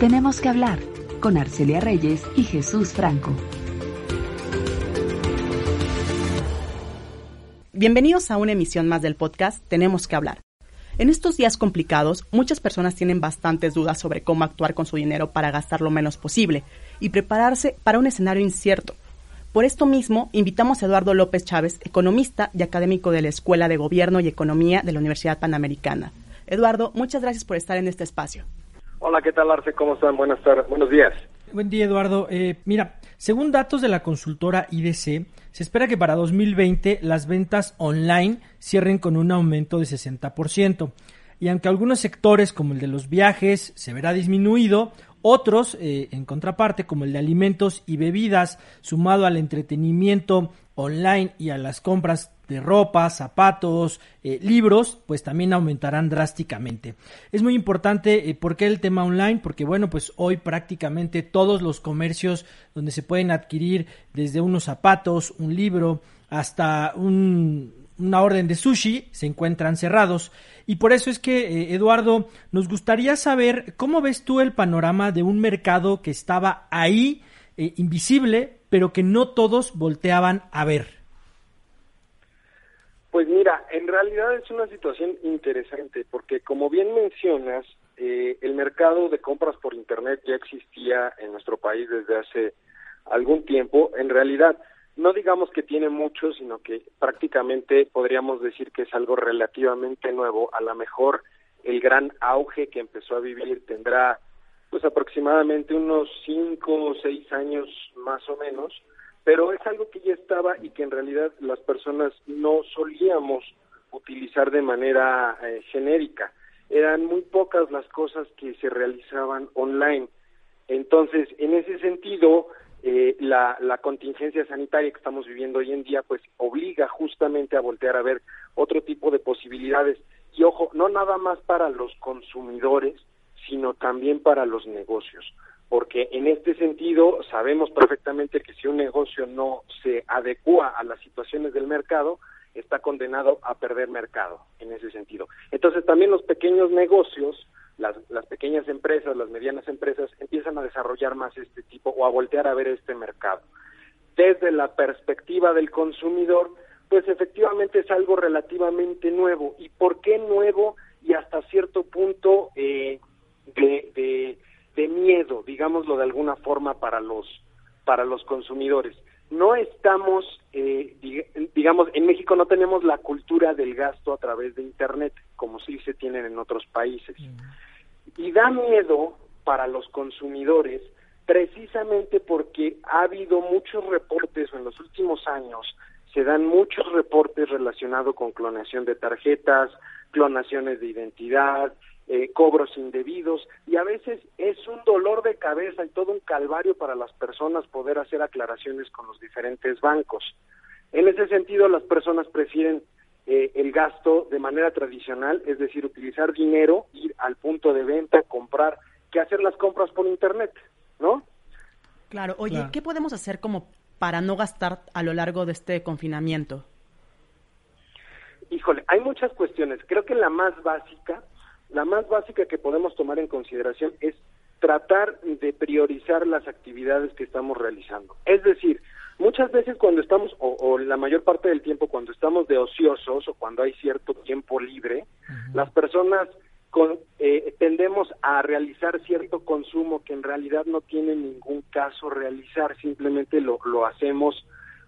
Tenemos que hablar con Arcelia Reyes y Jesús Franco. Bienvenidos a una emisión más del podcast Tenemos que hablar. En estos días complicados, muchas personas tienen bastantes dudas sobre cómo actuar con su dinero para gastar lo menos posible y prepararse para un escenario incierto. Por esto mismo, invitamos a Eduardo López Chávez, economista y académico de la Escuela de Gobierno y Economía de la Universidad Panamericana. Eduardo, muchas gracias por estar en este espacio. Hola, ¿qué tal Arce? ¿Cómo están? Buenas tardes, buenos días. Buen día, Eduardo. Eh, mira, según datos de la consultora IDC, se espera que para 2020 las ventas online cierren con un aumento de 60%. Y aunque algunos sectores, como el de los viajes, se verá disminuido, otros, eh, en contraparte, como el de alimentos y bebidas, sumado al entretenimiento online y a las compras de ropa, zapatos, eh, libros, pues también aumentarán drásticamente. Es muy importante, eh, ¿por qué el tema online? Porque bueno, pues hoy prácticamente todos los comercios donde se pueden adquirir desde unos zapatos, un libro, hasta una orden de sushi se encuentran cerrados. Y por eso es que, eh, Eduardo, nos gustaría saber cómo ves tú el panorama de un mercado que estaba ahí, invisible, pero que no todos volteaban a ver. Pues mira, en realidad es una situación interesante porque como bien mencionas, eh, el mercado de compras por Internet ya existía en nuestro país desde hace algún tiempo. En realidad, no digamos que tiene mucho, sino que prácticamente podríamos decir que es algo relativamente nuevo. A lo mejor el gran auge que empezó a vivir tendrá pues aproximadamente unos cinco o seis años más o menos pero es algo que ya estaba y que en realidad las personas no solíamos utilizar de manera eh, genérica. Eran muy pocas las cosas que se realizaban online. Entonces, en ese sentido, eh, la, la contingencia sanitaria que estamos viviendo hoy en día, pues obliga justamente a voltear a ver otro tipo de posibilidades. Y ojo, no nada más para los consumidores, sino también para los negocios porque en este sentido sabemos perfectamente que si un negocio no se adecua a las situaciones del mercado, está condenado a perder mercado en ese sentido. Entonces también los pequeños negocios, las, las pequeñas empresas, las medianas empresas empiezan a desarrollar más este tipo o a voltear a ver este mercado. Desde la perspectiva del consumidor, pues efectivamente es algo relativamente nuevo. ¿Y por qué nuevo? Y hasta cierto punto eh, de de miedo, digámoslo de alguna forma, para los, para los consumidores. No estamos, eh, digamos, en México no tenemos la cultura del gasto a través de Internet, como sí se tienen en otros países. Y da miedo para los consumidores precisamente porque ha habido muchos reportes en los últimos años se dan muchos reportes relacionados con clonación de tarjetas, clonaciones de identidad, eh, cobros indebidos y a veces es un dolor de cabeza y todo un calvario para las personas poder hacer aclaraciones con los diferentes bancos. En ese sentido, las personas prefieren eh, el gasto de manera tradicional, es decir, utilizar dinero, ir al punto de venta, comprar, que hacer las compras por Internet, ¿no? Claro, oye, ¿qué podemos hacer como para no gastar a lo largo de este confinamiento? Híjole, hay muchas cuestiones. Creo que la más básica la más básica que podemos tomar en consideración es tratar de priorizar las actividades que estamos realizando. Es decir, muchas veces cuando estamos, o, la mayor parte del tiempo cuando estamos de ociosos o cuando hay cierto tiempo libre, las personas con, eh, tendemos a realizar cierto consumo que en realidad no tiene ningún caso realizar, simplemente lo, lo hacemos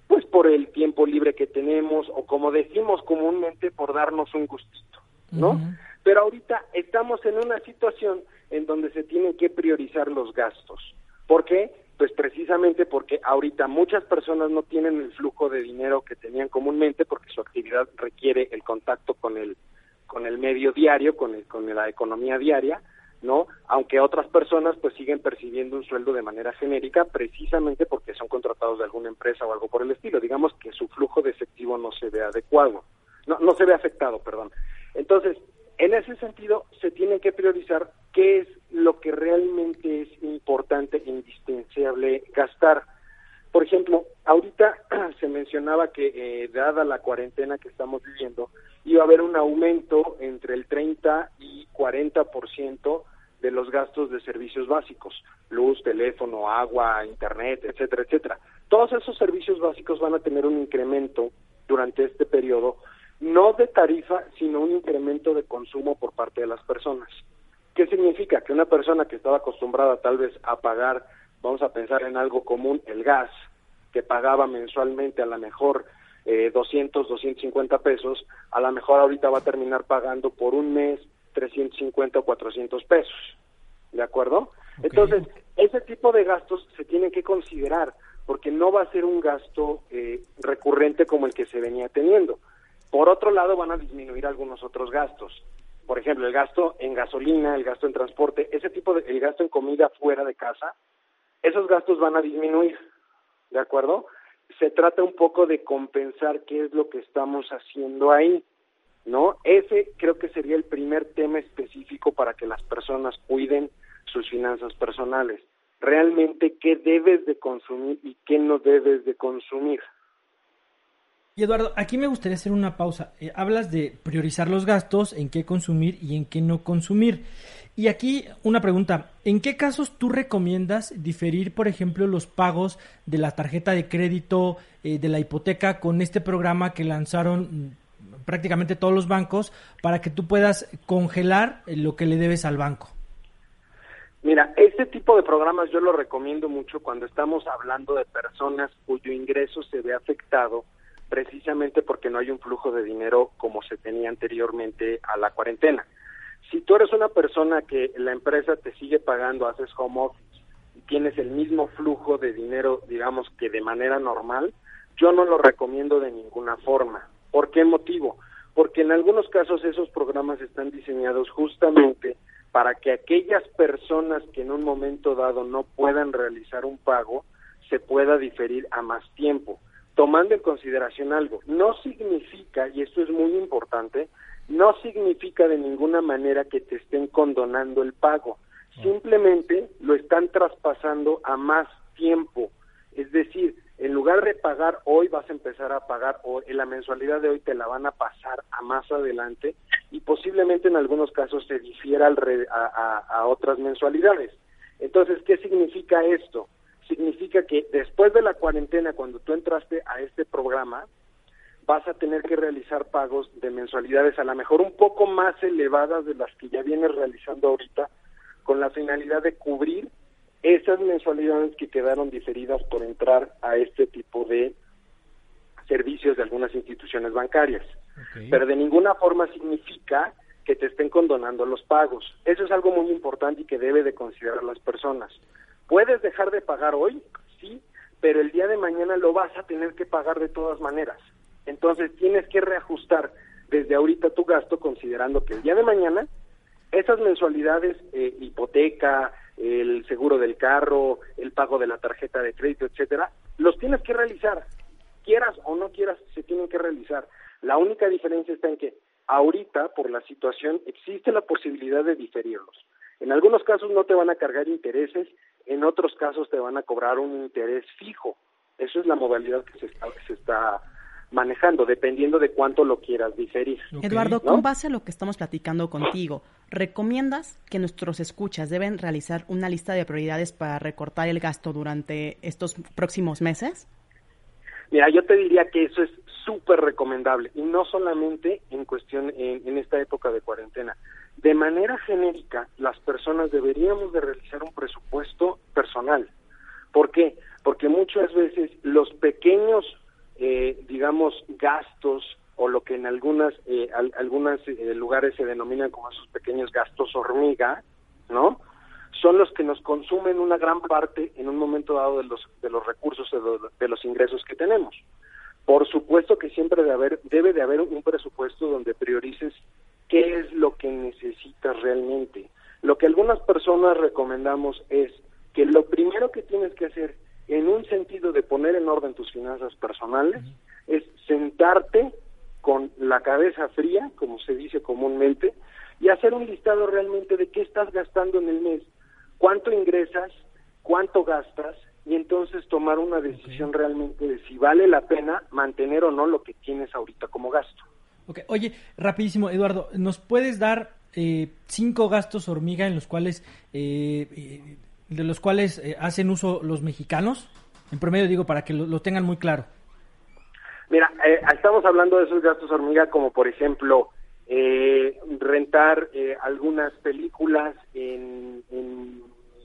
pues por el tiempo libre que tenemos o como decimos comúnmente por darnos un gustito, ¿no? Pero ahorita estamos en una situación en donde se tienen que priorizar los gastos. ¿Por qué? Pues precisamente porque ahorita muchas personas no tienen el flujo de dinero que tenían comúnmente porque su actividad requiere el contacto con el con el medio diario, con el, con la economía diaria, ¿no? Aunque otras personas pues siguen percibiendo un sueldo de manera genérica precisamente porque son contratados de alguna empresa o algo por el estilo. Digamos que su flujo de efectivo no se ve adecuado, no, no se ve afectado, perdón. Entonces, en ese sentido, se tiene que priorizar qué es lo que realmente es importante e indispensable gastar. Por ejemplo, ahorita se mencionaba que eh, dada la cuarentena que estamos viviendo, iba a haber un aumento entre el 30 y 40% de los gastos de servicios básicos, luz, teléfono, agua, internet, etcétera, etcétera. Todos esos servicios básicos van a tener un incremento durante este periodo, no de tarifa, sino un incremento de consumo por parte de las personas. ¿Qué significa? Que una persona que estaba acostumbrada tal vez a pagar, vamos a pensar en algo común, el gas, que pagaba mensualmente a lo mejor eh, 200, 250 pesos, a lo mejor ahorita va a terminar pagando por un mes 350 o 400 pesos. ¿De acuerdo? Entonces, ese tipo de gastos se tienen que considerar porque no va a ser un gasto eh, recurrente como el que se venía teniendo. Por otro lado, van a disminuir algunos otros gastos. Por ejemplo, el gasto en gasolina, el gasto en transporte, ese tipo de, el gasto en comida fuera de casa, esos gastos van a disminuir. ¿De acuerdo? Se trata un poco de compensar qué es lo que estamos haciendo ahí. ¿no? Ese creo que sería el primer tema específico para que las personas cuiden sus finanzas personales. Realmente qué debes de consumir y qué no debes de consumir. Eduardo, aquí me gustaría hacer una pausa. Eh, hablas de priorizar los gastos, en qué consumir y en qué no consumir. Y aquí una pregunta, ¿en qué casos tú recomiendas diferir, por ejemplo, los pagos de la tarjeta de crédito, eh, de la hipoteca con este programa que lanzaron prácticamente todos los bancos para que tú puedas congelar lo que le debes al banco? Mira, este tipo de programas yo lo recomiendo mucho cuando estamos hablando de personas cuyo ingreso se ve afectado precisamente porque no hay un flujo de dinero como se tenía anteriormente a la cuarentena. Si tú eres una persona que la empresa te sigue pagando, haces home office y tienes el mismo flujo de dinero, digamos que de manera normal, yo no lo recomiendo de ninguna forma. ¿Por qué motivo? Porque en algunos casos esos programas están diseñados justamente para que aquellas personas que en un momento dado no puedan realizar un pago se pueda diferir a más tiempo. Tomando en consideración algo, no significa, y esto es muy importante, no significa de ninguna manera que te estén condonando el pago, simplemente lo están traspasando a más tiempo. Es decir, en lugar de pagar hoy vas a empezar a pagar o en la mensualidad de hoy te la van a pasar a más adelante y posiblemente en algunos casos se difiera a, a, otras mensualidades. Entonces, ¿qué significa esto? Significa que después de la cuarentena, cuando tú entraste a este programa, vas a tener que realizar pagos de mensualidades a lo mejor un poco más elevadas de las que ya vienes realizando ahorita, con la finalidad de cubrir esas mensualidades que quedaron diferidas por entrar a este tipo de servicios de algunas instituciones bancarias. Pero de ninguna forma significa que te estén condonando los pagos. Eso es algo muy importante y que debe de considerar las personas. Puedes dejar de pagar hoy, sí, pero el día de mañana lo vas a tener que pagar de todas maneras. Entonces tienes que reajustar desde ahorita tu gasto considerando que el día de mañana esas mensualidades, eh, hipoteca, el seguro del carro, el pago de la tarjeta de crédito, etcétera, los tienes que realizar. Quieras o no quieras, se tienen que realizar. La única diferencia está en que ahorita, por la situación, existe la posibilidad de diferirlos. En algunos casos no te van a cargar intereses, en otros casos te van a cobrar un interés fijo. Eso es la modalidad que se está, que se está manejando, dependiendo de cuánto lo quieras diferir. Eduardo, con base a lo que estamos platicando contigo, ¿recomiendas que nuestros escuchas deben realizar una lista de prioridades para recortar el gasto durante estos próximos meses? Mira, yo te diría que eso es súper recomendable y no solamente en cuestión en, en, esta época de cuarentena. De manera genérica, las personas deberíamos de realizar un presupuesto personal. ¿Por qué? Porque muchas veces los pequeños eh, digamos, gastos o lo que en algunas eh, algunos eh, lugares se denominan como esos pequeños gastos hormiga, ¿no? Son los que nos consumen una gran parte en un momento dado de los de los recursos de los, ingresos que tenemos. Por supuesto que siempre de haber, debe de haber un presupuesto donde priorices qué es lo que necesitas realmente. Lo que algunas personas recomendamos es que lo primero que tienes que hacer en un sentido de poner en orden tus finanzas personales, es sentarte con la cabeza fría, como se dice comúnmente, y hacer un listado realmente de qué estás gastando en el mes, cuánto ingresas, cuánto gastas, y entonces tomar una decisión realmente de si vale la pena mantener o no lo que tienes ahorita como gasto. Okay. Oye, rapidísimo, Eduardo, ¿nos puedes dar eh, cinco gastos hormiga en los cuales, eh, de los cuales hacen uso los mexicanos? En promedio digo, para que lo, tengan muy claro. Mira, estamos hablando de esos gastos hormiga como por ejemplo rentar algunas películas en, en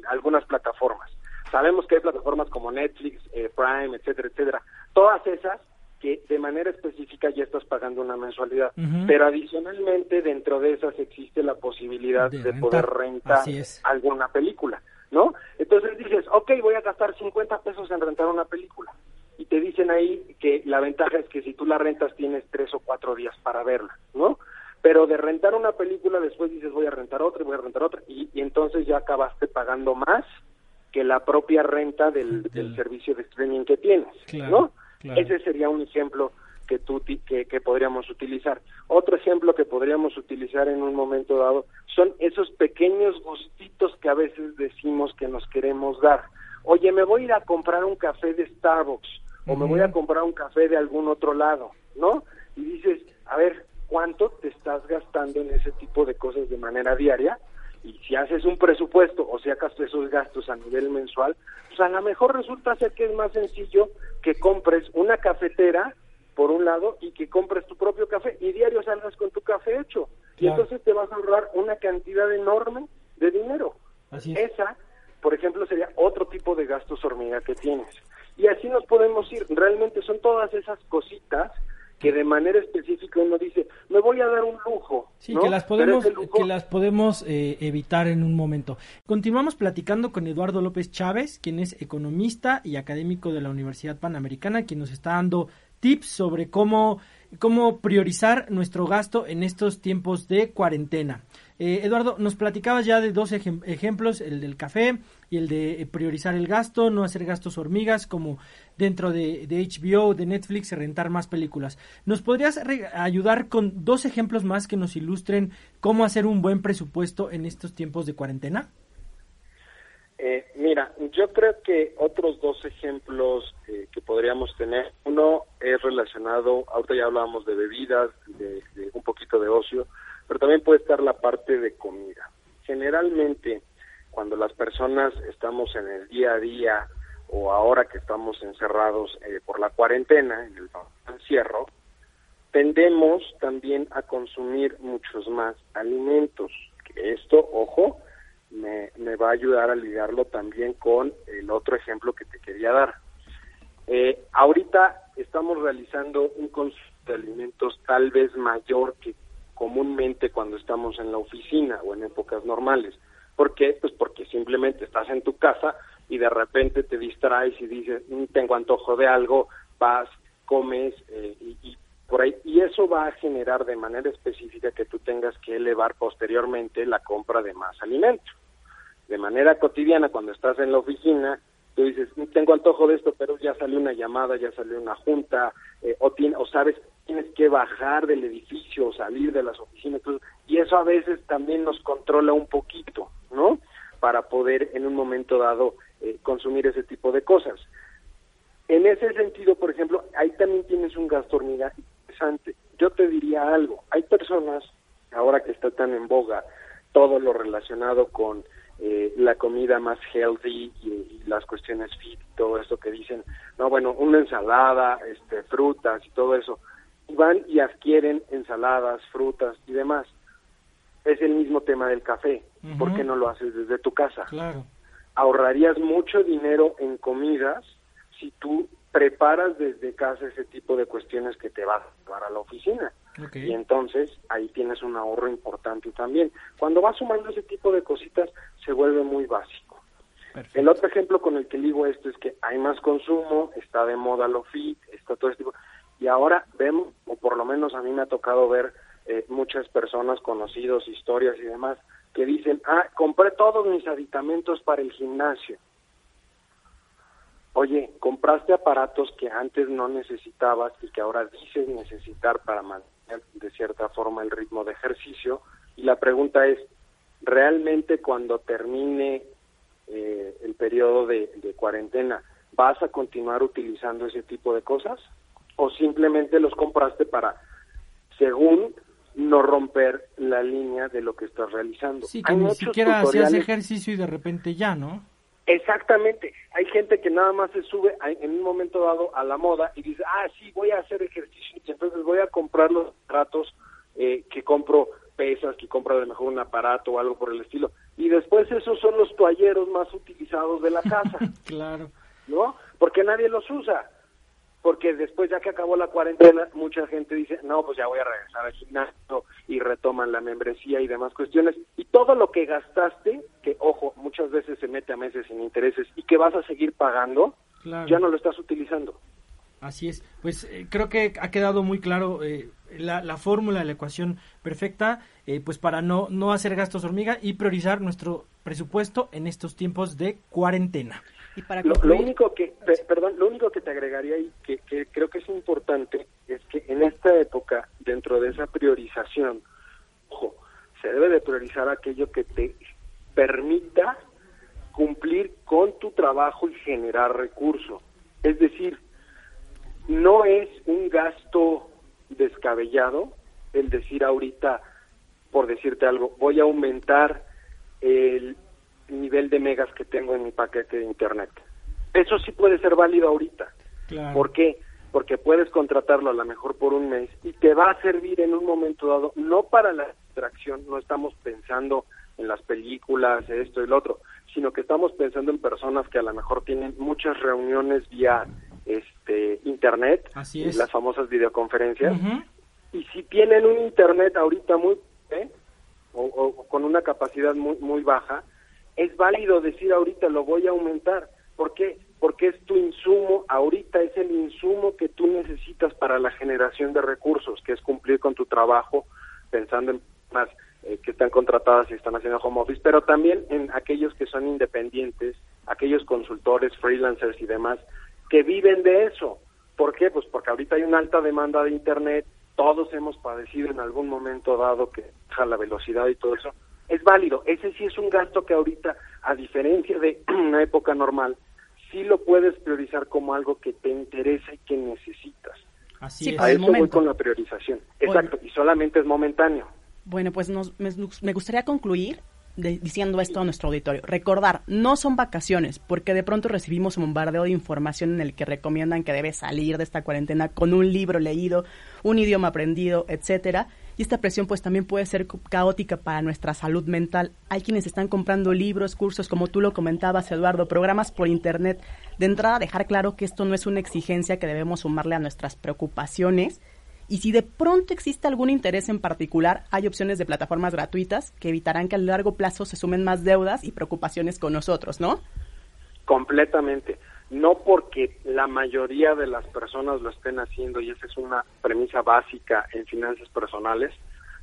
algunas plataformas. Sabemos que hay plataformas como Netflix, Prime, etcétera, etcétera. Todas esas que de manera específica ya estás pagando una mensualidad, pero adicionalmente dentro de esas existe la posibilidad de, poder rentar alguna película, ¿no? Entonces dices, ok, voy a gastar 50 pesos en rentar una película. Y te dicen ahí que la ventaja es que si tú la rentas tienes tres o cuatro días para verla, ¿no? Pero de rentar una película después dices voy a rentar otra y voy a rentar otra y, entonces ya acabaste pagando más que la propia renta del, del servicio de streaming que tienes, ¿no? Ese sería un ejemplo que, tú, que, que podríamos utilizar. Otro ejemplo que podríamos utilizar en un momento dado son esos pequeños gustitos que a veces decimos que nos queremos dar. Oye, me voy a ir a comprar un café de Starbucks o me voy a comprar un café de algún otro lado, ¿no? Y dices, a ver, ¿cuánto te estás gastando en ese tipo de cosas de manera diaria? Y si haces un presupuesto o si acaso esos gastos a nivel mensual, pues a lo mejor resulta ser que es más sencillo que compres una cafetera por un lado y que compres tu propio café y diario salgas con tu café hecho y entonces te vas a ahorrar una cantidad enorme de dinero. Esa, por ejemplo, sería otro tipo de gastos hormiga que tienes. Y así nos podemos ir. Realmente son todas esas cositas que de manera específica uno dice, me voy a dar un lujo. Sí, que las podemos, que las podemos eh, evitar en un momento. Continuamos platicando con Eduardo López Chávez, quien es economista y académico de la Universidad Panamericana, quien nos está dando tips sobre cómo, cómo priorizar nuestro gasto en estos tiempos de cuarentena. Eh, Eduardo, nos platicabas ya de dos ejemplos, el del café y el de eh, priorizar el gasto, no hacer gastos hormigas como dentro de, de HBO, de Netflix, rentar más películas. ¿Nos podrías ayudar con dos ejemplos más que nos ilustren cómo hacer un buen presupuesto en estos tiempos de cuarentena? Eh, mira, yo creo que otros dos ejemplos que podríamos tener, uno es relacionado, ahorita ya hablábamos de bebidas, de un poquito de ocio, pero también puede estar la parte de comida. Generalmente, cuando las personas estamos en el día a día o ahora que estamos encerrados eh, por la cuarentena, en el encierro, tendemos también a consumir muchos más alimentos. Esto, ojo, me, me va a ayudar a lidiarlo también con el otro ejemplo que te quería dar. Eh, ahorita estamos realizando un consumo de alimentos tal vez mayor que comúnmente cuando estamos en la oficina o en épocas normales. ¿Por qué? Pues porque simplemente estás en tu casa y de repente te distraes y dices, mm, tengo antojo de algo, vas, comes eh, y, por ahí. Y eso va a generar de manera específica que tú tengas que elevar posteriormente la compra de más alimento. De manera cotidiana, cuando estás en la oficina, tú dices, mm, tengo antojo de esto, pero ya salió una llamada, ya salió una junta, eh, o, tiene, o sabes, tienes que bajar del edificio o salir de las oficinas, y eso a veces también nos controla un poquito, ¿no? Para poder en un momento dado eh, consumir ese tipo de cosas. En ese sentido, por ejemplo, ahí también tienes un gasto interesante. Yo te diría algo, hay personas, ahora que está tan en boga todo lo relacionado con eh, la comida más healthy y, las cuestiones fit, todo esto que dicen, no, bueno, una ensalada, este, frutas y todo eso, van y adquieren ensaladas, frutas y demás. Es el mismo tema del café, ¿por qué no lo haces desde tu casa? Claro. Ahorrarías mucho dinero en comidas si tú preparas desde casa ese tipo de cuestiones que te vas a llevar a la oficina. Y entonces ahí tienes un ahorro importante también. Cuando vas sumando ese tipo de cositas, se vuelve muy básico. El otro ejemplo con el que digo esto es que hay más consumo, está de moda lo fit, está todo este tipo. Y ahora vemos, o por lo menos a mí me ha tocado ver eh, muchas personas, conocidos, historias y demás, que dicen, ah, compré todos mis aditamentos para el gimnasio. Oye, compraste aparatos que antes no necesitabas y que ahora dices necesitar para mantener de cierta forma el ritmo de ejercicio y la pregunta es, ¿realmente cuando termine eh, el periodo de, cuarentena vas a continuar utilizando ese tipo de cosas? ¿O simplemente los compraste para, según no romper la línea de lo que estás realizando. Sí, que ni siquiera hacías ejercicio y de repente ya, ¿no? Exactamente. Hay gente que nada más se sube en un momento dado a la moda y dice, ah, sí, voy a hacer ejercicio y entonces voy a comprar los ratos eh, que compro pesas, que compro a lo mejor un aparato o algo por el estilo. Y después esos son los toalleros más utilizados de la casa. claro. ¿No? Porque nadie los usa porque después ya que acabó la cuarentena, mucha gente dice, no, pues ya voy a regresar al gimnasio y retoman la membresía y demás cuestiones. Y todo lo que gastaste, que ojo, muchas veces se mete a meses sin intereses y que vas a seguir pagando, ya no lo estás utilizando. Así es, pues eh, creo que ha quedado muy claro eh, la, la, fórmula, la ecuación perfecta, eh, pues para no, no hacer gastos hormiga y priorizar nuestro presupuesto en estos tiempos de cuarentena lo, único que, perdón, lo único que te agregaría y que, creo que es importante es que en esta época, dentro de esa priorización, ojo, se debe de priorizar aquello que te permita cumplir con tu trabajo y generar recursos. Es decir, no es un gasto descabellado el decir ahorita, por decirte algo, voy a aumentar el nivel de megas que tengo en mi paquete de internet. Eso sí puede ser válido ahorita. ¿Por qué? Porque puedes contratarlo a lo mejor por un mes y te va a servir en un momento dado, no para la distracción, no estamos pensando en las películas, esto y lo otro, sino que estamos pensando en personas que a lo mejor tienen muchas reuniones vía este internet, las famosas videoconferencias, y si tienen un internet ahorita muy ¿eh? o, con una capacidad muy muy baja, es válido decir ahorita lo voy a aumentar. ¿Por qué? Porque es tu insumo, ahorita es el insumo que tú necesitas para la generación de recursos, que es cumplir con tu trabajo, pensando en más eh, que están contratadas y están haciendo home office, pero también en aquellos que son independientes, aquellos consultores, freelancers y demás, que viven de eso. ¿Por qué? Pues porque ahorita hay una alta demanda de Internet, todos hemos padecido en algún momento dado que baja la velocidad y todo eso, es válido. Ese sí es un gasto que ahorita, a diferencia de una época normal, sí lo puedes priorizar como algo que te interesa y que necesitas. Así es. A eso voy con la priorización. Exacto, y solamente es momentáneo. Bueno, pues nos, me gustaría concluir diciendo esto a nuestro auditorio. Recordar, no son vacaciones, porque de pronto recibimos un bombardeo de información en el que recomiendan que debes salir de esta cuarentena con un libro leído, un idioma aprendido, etcétera. Y esta presión pues también puede ser caótica para nuestra salud mental. Hay quienes están comprando libros, cursos, como tú lo comentabas, Eduardo, programas por internet. De entrada, dejar claro que esto no es una exigencia que debemos sumarle a nuestras preocupaciones, y si de pronto existe algún interés en particular, hay opciones de plataformas gratuitas que evitarán que a largo plazo se sumen más deudas y preocupaciones con nosotros, ¿no? Completamente. No porque la mayoría de las personas lo estén haciendo, y esa es una premisa básica en finanzas personales,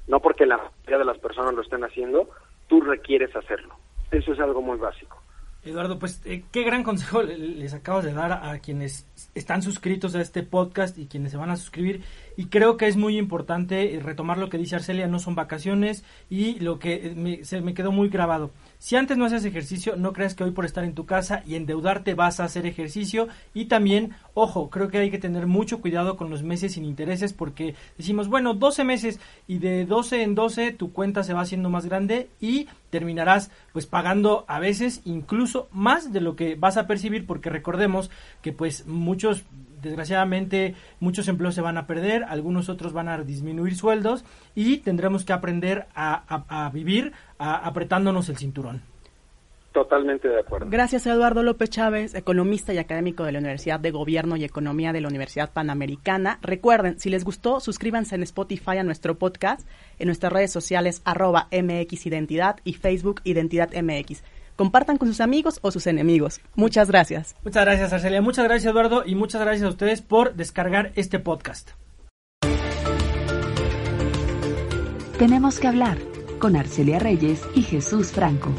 no porque la mayoría de las personas lo estén haciendo, tú requieres hacerlo. Eso es algo muy básico. Eduardo, pues eh, qué gran consejo les acabas de dar a quienes están suscritos a este podcast y quienes se van a suscribir. Y creo que es muy importante retomar lo que dice Arcelia, no son vacaciones y lo que me, se me quedó muy grabado. Si antes no haces ejercicio, no creas que hoy por estar en tu casa y endeudarte vas a hacer ejercicio. Y también, ojo, creo que hay que tener mucho cuidado con los meses sin intereses porque decimos, bueno, 12 meses y de 12 en 12 tu cuenta se va haciendo más grande y terminarás pues pagando a veces incluso más de lo que vas a percibir porque recordemos que pues muchos desgraciadamente muchos empleos se van a perder, algunos otros van a disminuir sueldos y tendremos que aprender a, vivir apretándonos el cinturón. Totalmente de acuerdo. Gracias, Eduardo López Chávez, economista y académico de la Universidad de Gobierno y Economía de la Universidad Panamericana. Recuerden, si les gustó, suscríbanse en Spotify a nuestro podcast, en nuestras redes sociales arroba MX Identidad y Facebook Identidad MX compartan con sus amigos o sus enemigos. Muchas gracias. Muchas gracias, Arcelia. Muchas gracias, Eduardo. Y muchas gracias a ustedes por descargar este podcast. Tenemos que hablar con Arcelia Reyes y Jesús Franco.